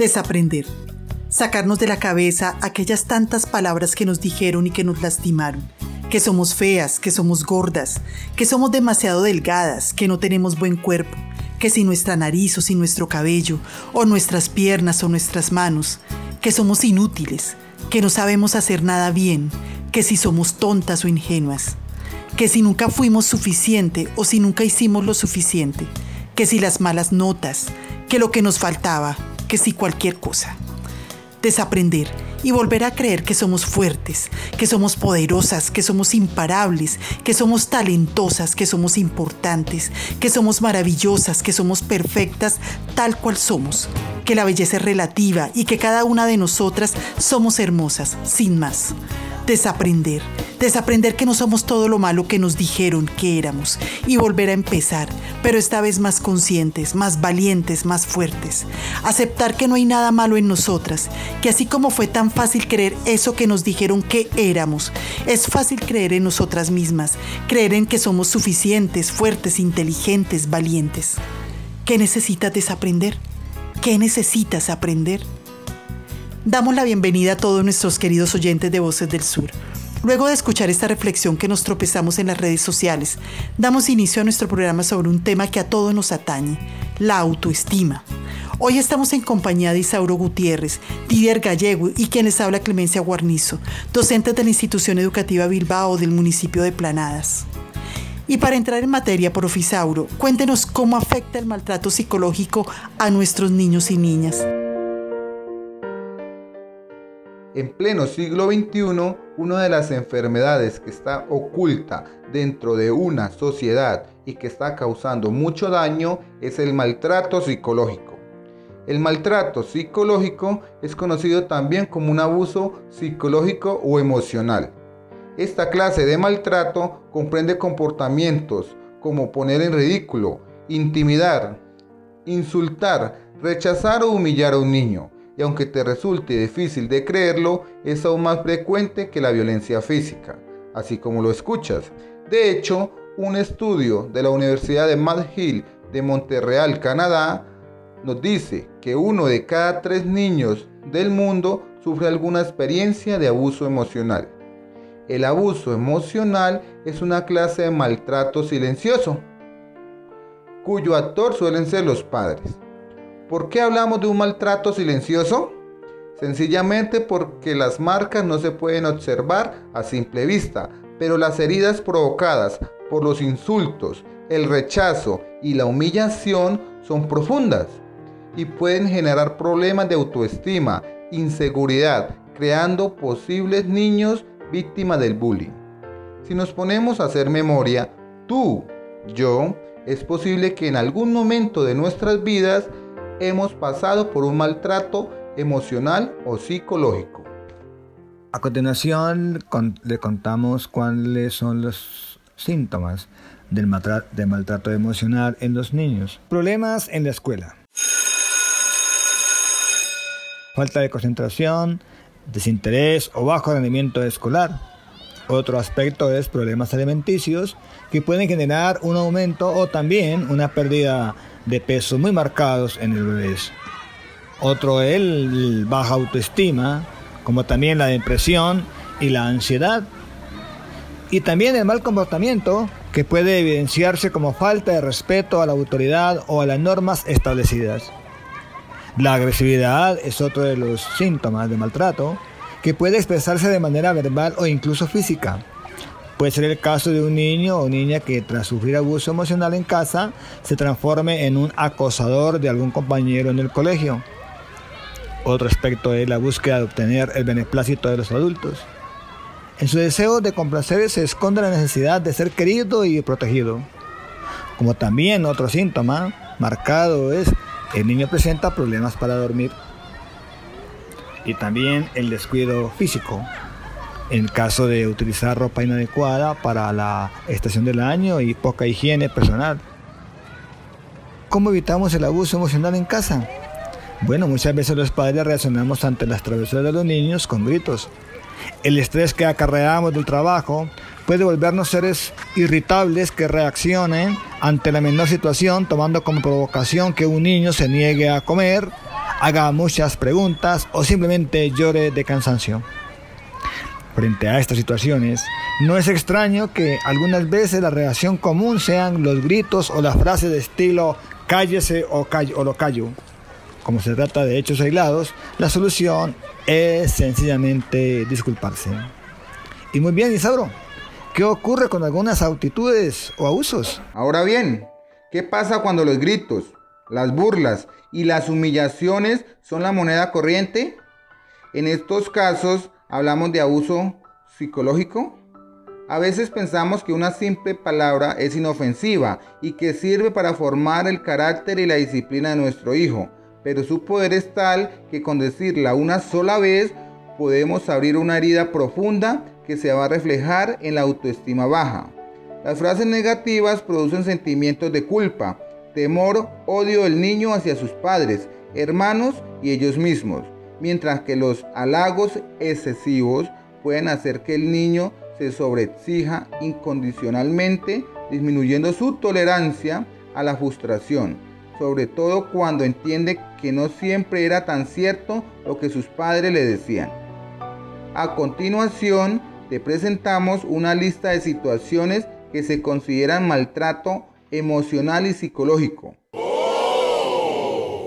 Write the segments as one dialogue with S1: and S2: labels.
S1: Desaprender. Sacarnos de la cabeza aquellas tantas palabras que nos dijeron y que nos lastimaron. Que somos feas, que somos gordas, que somos demasiado delgadas, que no tenemos buen cuerpo, que si nuestra nariz o si nuestro cabello, o nuestras piernas o nuestras manos, que somos inútiles, que no sabemos hacer nada bien, que si somos tontas o ingenuas, que si nunca fuimos suficiente o si nunca hicimos lo suficiente, que si las malas notas, que lo que nos faltaba, que si cualquier cosa. Desaprender y volver a creer que somos fuertes, que somos poderosas, que somos imparables, que somos talentosas, que somos importantes, que somos maravillosas, que somos perfectas tal cual somos, que la belleza es relativa y que cada una de nosotras somos hermosas, sin más desaprender, desaprender que no somos todo lo malo que nos dijeron que éramos y volver a empezar, pero esta vez más conscientes, más valientes, más fuertes. Aceptar que no hay nada malo en nosotras, que así como fue tan fácil creer eso que nos dijeron que éramos, es fácil creer en nosotras mismas, creer en que somos suficientes, fuertes, inteligentes, valientes. ¿Qué necesitas desaprender? ¿Qué necesitas aprender? Damos la bienvenida a todos nuestros queridos oyentes de Voces del Sur. Luego de escuchar esta reflexión que nos tropezamos en las redes sociales, damos inicio a nuestro programa sobre un tema que a todos nos atañe, la autoestima. Hoy estamos en compañía de Isauro Gutiérrez, Didier Gallego y quien les habla Clemencia Guarnizo, docentes de la institución educativa Bilbao del municipio de Planadas. Y para entrar en materia, por Isauro, cuéntenos cómo afecta el maltrato psicológico a nuestros niños y niñas.
S2: En pleno siglo XXI, una de las enfermedades que está oculta dentro de una sociedad y que está causando mucho daño es el maltrato psicológico. El maltrato psicológico es conocido también como un abuso psicológico o emocional. Esta clase de maltrato comprende comportamientos como poner en ridículo, intimidar, insultar, rechazar o humillar a un niño y aunque te resulte difícil de creerlo, es aún más frecuente que la violencia física, así como lo escuchas. De hecho, un estudio de la Universidad de McGill de Montreal, Canadá, nos dice que uno de cada tres niños del mundo sufre alguna experiencia de abuso emocional. El abuso emocional es una clase de maltrato silencioso, cuyo actor suelen ser los padres. ¿Por qué hablamos de un maltrato silencioso? Sencillamente porque las marcas no se pueden observar a simple vista, pero las heridas provocadas por los insultos, el rechazo y la humillación son profundas y pueden generar problemas de autoestima, inseguridad, creando posibles niños víctimas del bullying. Si nos ponemos a hacer memoria, tú, yo, es posible que en algún momento de nuestras vidas hemos pasado por un maltrato emocional o psicológico.
S3: A continuación le contamos cuáles son los síntomas del maltrato emocional en los niños. Problemas en la escuela. Falta de concentración, desinterés o bajo rendimiento escolar. Otro aspecto es problemas alimenticios que pueden generar un aumento o también una pérdida de peso muy marcados en el bebé. Otro es el baja autoestima, como también la depresión y la ansiedad. Y también el mal comportamiento, que puede evidenciarse como falta de respeto a la autoridad o a las normas establecidas. La agresividad es otro de los síntomas de maltrato, que puede expresarse de manera verbal o incluso física. Puede ser el caso de un niño o niña que tras sufrir abuso emocional en casa se transforme en un acosador de algún compañero en el colegio. Otro aspecto es la búsqueda de obtener el beneplácito de los adultos. En su deseo de complacer se esconde la necesidad de ser querido y protegido. Como también otro síntoma marcado es el niño presenta problemas para dormir y también el descuido físico en caso de utilizar ropa inadecuada para la estación del año y poca higiene personal. ¿Cómo evitamos el abuso emocional en casa? Bueno, muchas veces los padres reaccionamos ante las travesuras de los niños con gritos. El estrés que acarreamos del trabajo puede volvernos seres irritables que reaccionen ante la menor situación, tomando como provocación que un niño se niegue a comer, haga muchas preguntas o simplemente llore de cansancio. Frente a estas situaciones, no es extraño que algunas veces la reacción común sean los gritos o las frases de estilo cállese o, o lo callo. Como se trata de hechos aislados, la solución es sencillamente disculparse. Y muy bien, Isabro, ¿qué ocurre con algunas actitudes o abusos?
S2: Ahora bien, ¿qué pasa cuando los gritos, las burlas y las humillaciones son la moneda corriente? En estos casos, hablamos de abuso psicológico. A veces pensamos que una simple palabra es inofensiva y que sirve para formar el carácter y la disciplina de nuestro hijo, pero su poder es tal que con decirla una sola vez podemos abrir una herida profunda que se va a reflejar en la autoestima baja. Las frases negativas producen sentimientos de culpa, temor, odio del niño hacia sus padres, hermanos y ellos mismos mientras que los halagos excesivos pueden hacer que el niño se sobreexija incondicionalmente, disminuyendo su tolerancia a la frustración, sobre todo cuando entiende que no siempre era tan cierto lo que sus padres le decían. A continuación, te presentamos una lista de situaciones que se consideran maltrato emocional y psicológico.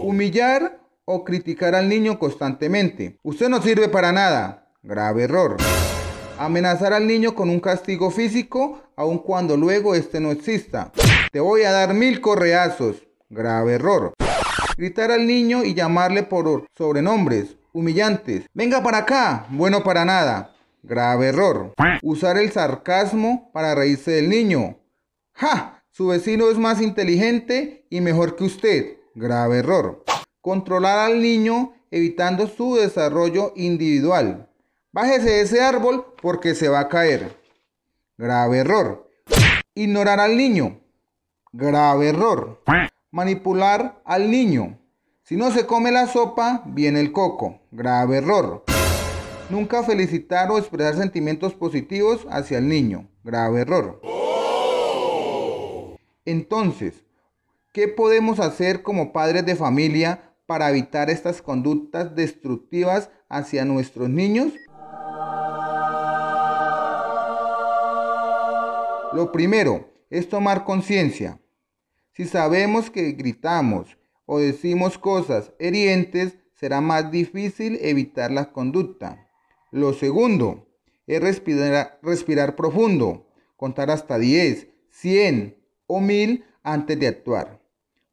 S2: Humillar o criticar al niño constantemente. Usted no sirve para nada. Grave error. Amenazar al niño con un castigo físico aun cuando luego este no exista. Te voy a dar mil correazos. Grave error. Gritar al niño y llamarle por sobrenombres humillantes. Venga para acá. Bueno para nada. Grave error. Usar el sarcasmo para reírse del niño. ¡Ja! Su vecino es más inteligente y mejor que usted. Grave error. Controlar al niño evitando su desarrollo individual. Bájese de ese árbol porque se va a caer. Grave error. Ignorar al niño. Grave error. Manipular al niño. Si no se come la sopa, viene el coco. Grave error. Nunca felicitar o expresar sentimientos positivos hacia el niño. Grave error. Entonces, ¿qué podemos hacer como padres de familia para evitar estas conductas destructivas hacia nuestros niños? Lo primero es tomar conciencia. Si sabemos que gritamos o decimos cosas herientes, será más difícil evitar la conducta. Lo segundo es respirar, respirar profundo, contar hasta 10, 100 o 1000 antes de actuar.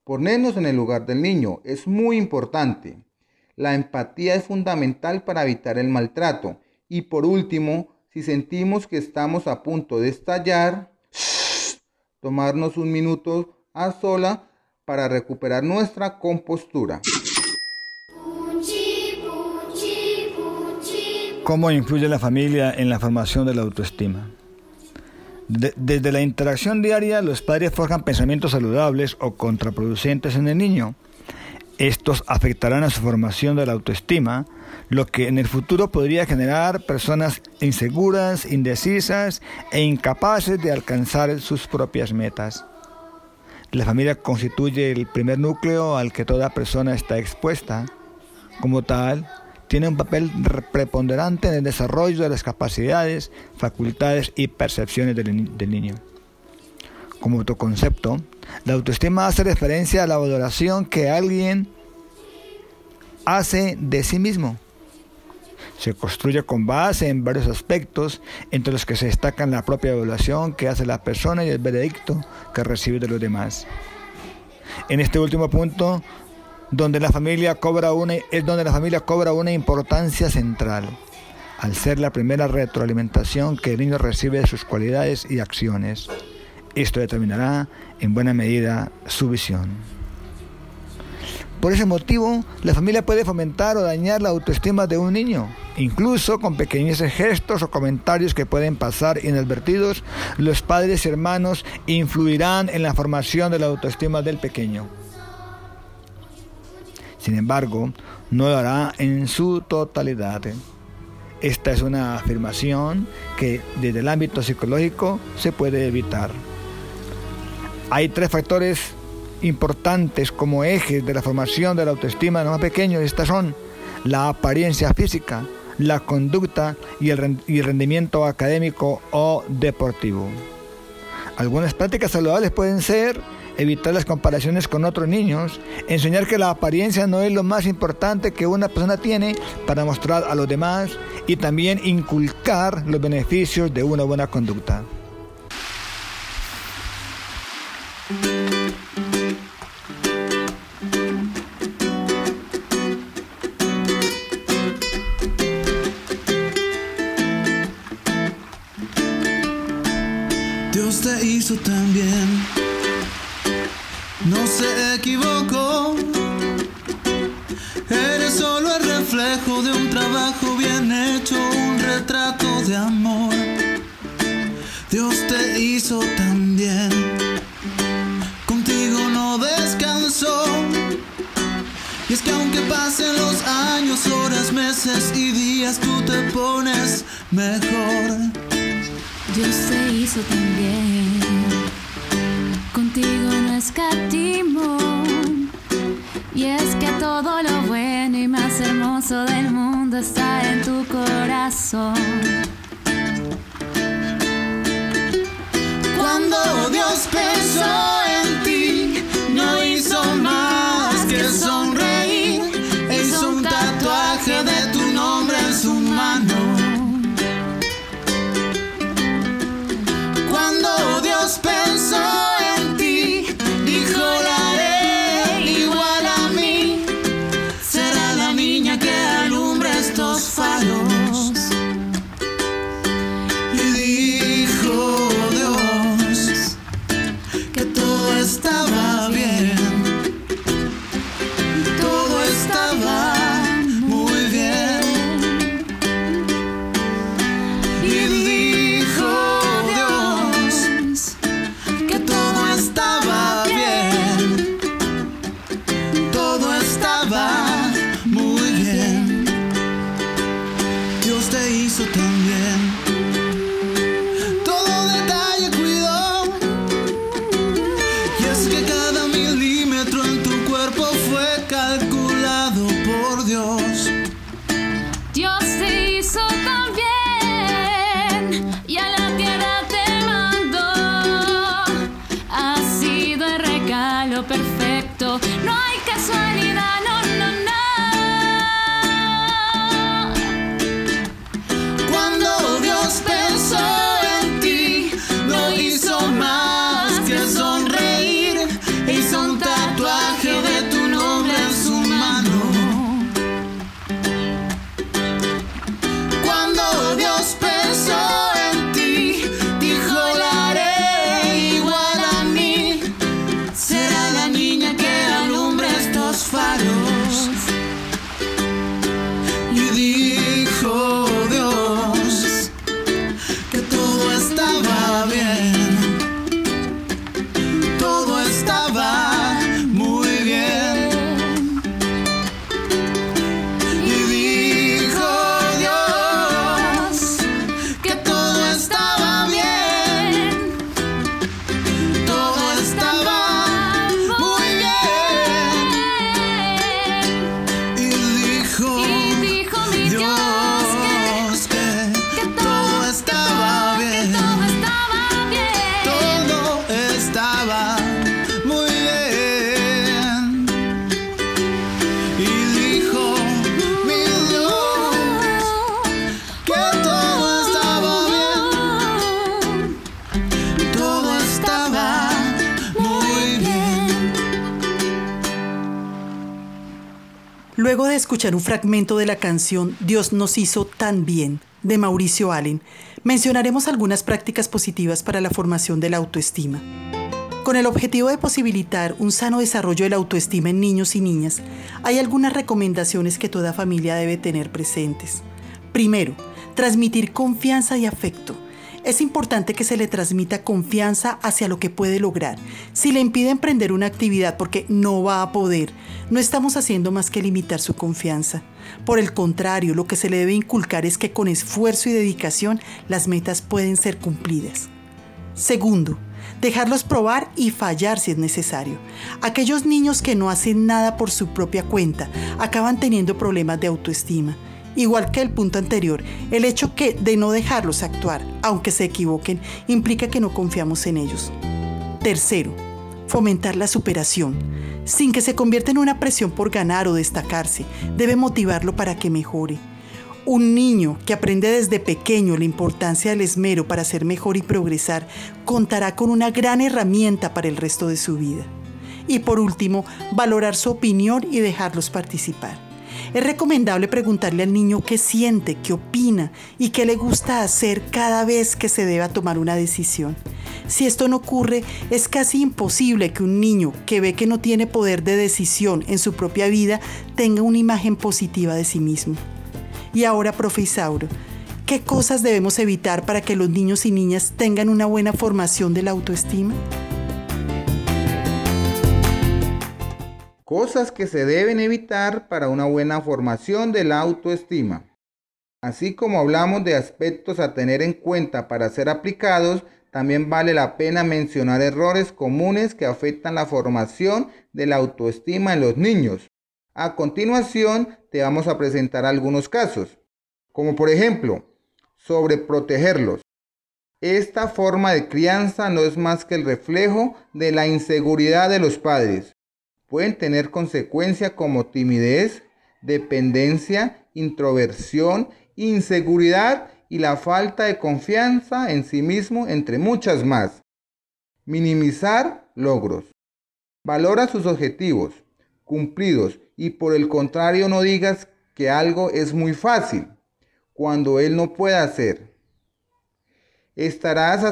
S2: Ponernos en el lugar del niño es muy importante. La empatía es fundamental para evitar el maltrato. Y por último, si sentimos que estamos a punto de estallar, tomarnos un minuto a sola para recuperar nuestra compostura.
S3: ¿Cómo influye la familia en la formación de la autoestima? Desde la interacción diaria, los padres forjan pensamientos saludables o contraproducentes en el niño. Estos afectarán a su formación de la autoestima, lo que en el futuro podría generar personas inseguras, indecisas e incapaces de alcanzar sus propias metas. La familia constituye el primer núcleo al que toda persona está expuesta. Como tal, tiene un papel preponderante en el desarrollo de las capacidades, facultades y percepciones del, niño. Como autoconcepto, la autoestima hace referencia a la valoración que alguien hace de sí mismo. Se construye con base en varios aspectos, entre los que se destacan la propia evaluación que hace la persona y el veredicto que recibe de los demás. En este último punto, donde la familia cobra una, es donde la familia cobra una importancia central, al ser la primera retroalimentación que el niño recibe de sus cualidades y acciones. Esto determinará en buena medida su visión. Por ese motivo, la familia puede fomentar o dañar la autoestima de un niño. Incluso con pequeños gestos o comentarios que pueden pasar inadvertidos, los padres y hermanos influirán en la formación de la autoestima del pequeño. Sin embargo, no lo hará en su totalidad. Esta es una afirmación que desde el ámbito psicológico se puede evitar. Hay tres factores importantes como ejes de la formación de la autoestima de los más pequeños. Estas son la apariencia física, la conducta y el rendimiento académico o deportivo. Algunas prácticas saludables pueden ser evitar las comparaciones con otros niños, enseñar que la apariencia no es lo más importante que una persona tiene para mostrar a los demás y también inculcar los beneficios de una buena conducta.
S4: Y días, tú te pones mejor.
S5: Dios te hizo también, contigo no escatimo. Y es que todo lo bueno y más hermoso del mundo está en tu corazón.
S4: Cuando Dios pensó alumbra estos
S1: Luego de escuchar un fragmento de la canción Dios nos hizo tan bien, de Mauricio Allen, mencionaremos algunas prácticas positivas para la formación de la autoestima. Con el objetivo de posibilitar un sano desarrollo de la autoestima en niños y niñas, hay algunas recomendaciones que toda familia debe tener presentes. Primero, transmitir confianza y afecto. Es importante que se le transmita confianza hacia lo que puede lograr. Si le impide emprender una actividad porque no va a poder, no estamos haciendo más que limitar su confianza. Por el contrario, lo que se le debe inculcar es que con esfuerzo y dedicación las metas pueden ser cumplidas. Segundo, dejarlos probar y fallar si es necesario. Aquellos niños que no hacen nada por su propia cuenta acaban teniendo problemas de autoestima. Igual que el punto anterior, el hecho que de no dejarlos actuar, aunque se equivoquen, implica que no confiamos en ellos. Tercero, fomentar la superación. Sin que se convierta en una presión por ganar o destacarse, debe motivarlo para que mejore. Un niño que aprende desde pequeño la importancia del esmero para ser mejor y progresar contará con una gran herramienta para el resto de su vida. Y por último, valorar su opinión y dejarlos participar. Es recomendable preguntarle al niño qué siente, qué opina y qué le gusta hacer cada vez que se deba tomar una decisión. Si esto no ocurre, es casi imposible que un niño que ve que no tiene poder de decisión en su propia vida tenga una imagen positiva de sí mismo. Y ahora, profe Isauro, ¿qué cosas debemos evitar para que los niños y niñas tengan una buena formación de la autoestima?
S2: Cosas que se deben evitar para una buena formación de la autoestima. Así como hablamos de aspectos a tener en cuenta para ser aplicados, también vale la pena mencionar errores comunes que afectan la formación de la autoestima en los niños. A continuación te vamos a presentar algunos casos, como por ejemplo, sobreprotegerlos. Esta forma de crianza no es más que el reflejo de la inseguridad de los padres pueden tener consecuencias como timidez, dependencia, introversión, inseguridad y la falta de confianza en sí mismo, entre muchas más. Minimizar logros. Valora sus objetivos cumplidos y por el contrario no digas que algo es muy fácil cuando él no puede hacer. Estarás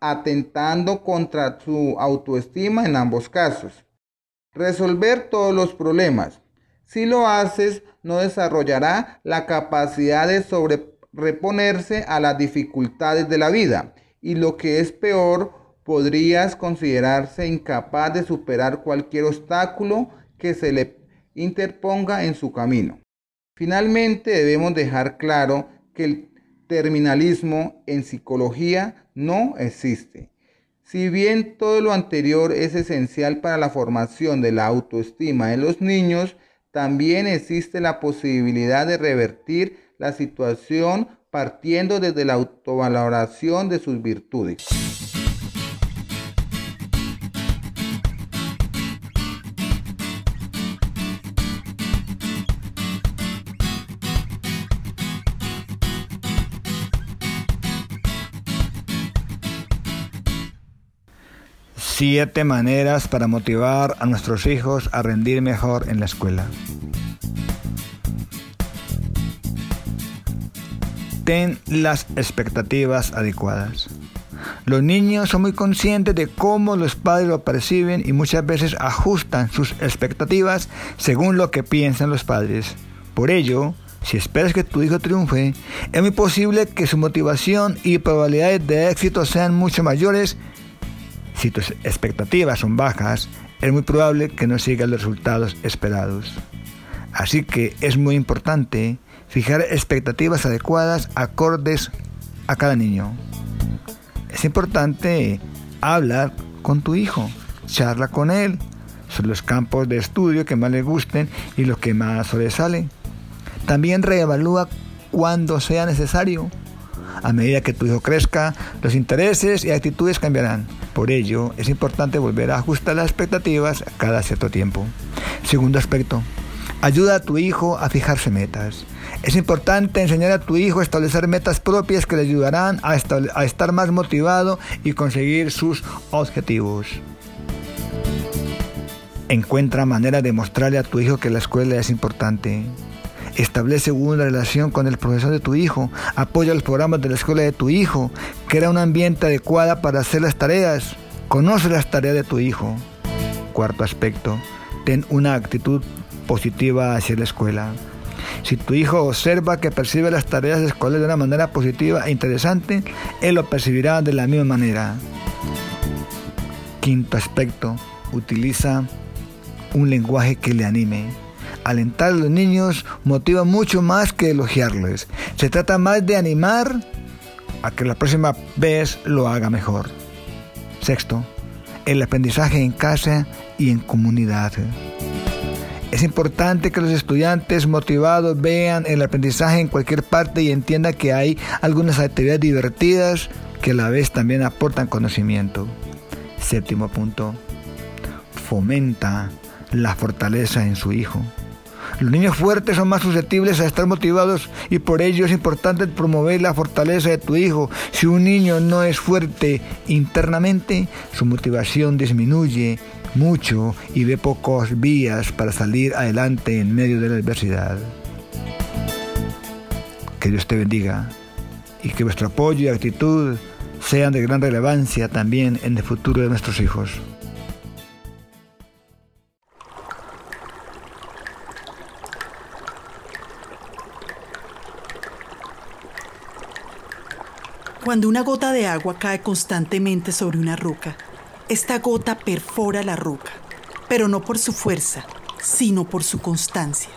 S2: atentando contra su autoestima en ambos casos resolver todos los problemas. Si lo haces, no desarrollará la capacidad de sobreponerse a las dificultades de la vida y lo que es peor, podrías considerarse incapaz de superar cualquier obstáculo que se le interponga en su camino. Finalmente, debemos dejar claro que el terminalismo en psicología no existe. Si bien todo lo anterior es esencial para la formación de la autoestima de los niños, también existe la posibilidad de revertir la situación partiendo desde la autovaloración de sus virtudes.
S3: Siete maneras para motivar a nuestros hijos a rendir mejor en la escuela. Ten las expectativas adecuadas. Los niños son muy conscientes de cómo los padres lo perciben y muchas veces ajustan sus expectativas según lo que piensan los padres. Por ello, si esperas que tu hijo triunfe, es muy posible que su motivación y probabilidades de éxito sean mucho mayores si tus expectativas son bajas, es muy probable que no sigas los resultados esperados. Así que es muy importante fijar expectativas adecuadas acordes a cada niño. Es importante hablar con tu hijo, charla con él sobre los campos de estudio que más le gusten y los que más sobresalen. También reevalúa cuando sea necesario a medida que tu hijo crezca, los intereses y actitudes cambiarán. Por ello, es importante volver a ajustar las expectativas cada cierto tiempo. Segundo aspecto, ayuda a tu hijo a fijarse metas. Es importante enseñar a tu hijo a establecer metas propias que le ayudarán a, estar más motivado y conseguir sus objetivos. Encuentra manera de mostrarle a tu hijo que la escuela es importante. Establece una relación con el profesor de tu hijo. Apoya los programas de la escuela de tu hijo. Crea un ambiente adecuado para hacer las tareas. Conoce las tareas de tu hijo. Cuarto aspecto, ten una actitud positiva hacia la escuela. Si tu hijo observa que percibe las tareas escolares de una manera positiva e interesante, él lo percibirá de la misma manera. Quinto aspecto, utiliza un lenguaje que le anime. Alentar a los niños motiva mucho más que elogiarles. Se trata más de animar a que la próxima vez lo haga mejor. Sexto, el aprendizaje en casa y en comunidad. Es importante que los estudiantes motivados vean el aprendizaje en cualquier parte y entiendan que hay algunas actividades divertidas que a la vez también aportan conocimiento. Séptimo punto. Fomenta la fortaleza en su hijo. Los niños fuertes son más susceptibles a estar motivados y por ello es importante promover la fortaleza de tu hijo. Si un niño no es fuerte internamente, su motivación disminuye mucho y ve pocos vías para salir adelante en medio de la adversidad. Que Dios te bendiga y que vuestro apoyo y actitud sean de gran relevancia también en el futuro de nuestros hijos.
S1: Cuando una gota de agua cae constantemente sobre una roca, esta gota perfora la roca, pero no por su fuerza, sino por su constancia.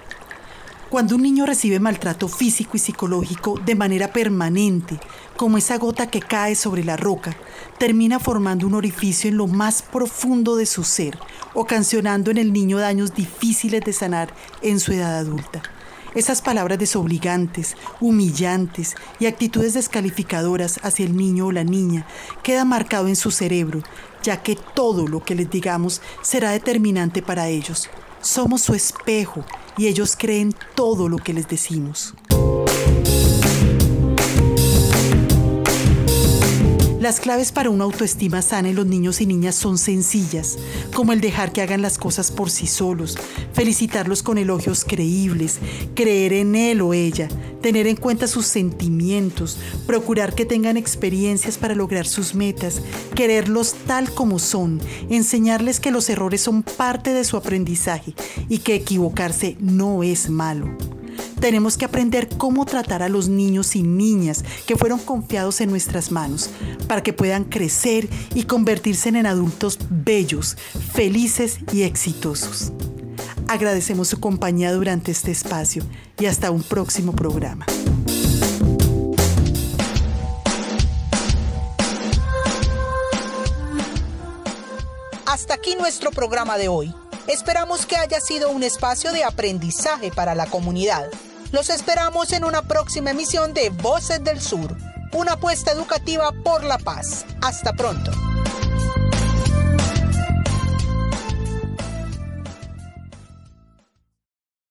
S1: Cuando un niño recibe maltrato físico y psicológico de manera permanente, como esa gota que cae sobre la roca, termina formando un orificio en lo más profundo de su ser, ocasionando en el niño daños difíciles de sanar en su edad adulta. Esas palabras desobligantes, humillantes y actitudes descalificadoras hacia el niño o la niña quedan marcado en su cerebro, ya que todo lo que les digamos será determinante para ellos. Somos su espejo y ellos creen todo lo que les decimos. Las claves para una autoestima sana en los niños y niñas son sencillas, como el dejar que hagan las cosas por sí solos, felicitarlos con elogios creíbles, creer en él o ella, tener en cuenta sus sentimientos, procurar que tengan experiencias para lograr sus metas, quererlos tal como son, enseñarles que los errores son parte de su aprendizaje y que equivocarse no es malo. Tenemos que aprender cómo tratar a los niños y niñas que fueron confiados en nuestras manos para que puedan crecer y convertirse en adultos bellos, felices y exitosos. Agradecemos su compañía durante este espacio y hasta un próximo programa.
S6: Hasta aquí nuestro programa de hoy. Esperamos que haya sido un espacio de aprendizaje para la comunidad. Los esperamos en una próxima emisión de Voces del Sur, una apuesta educativa por la paz. Hasta pronto.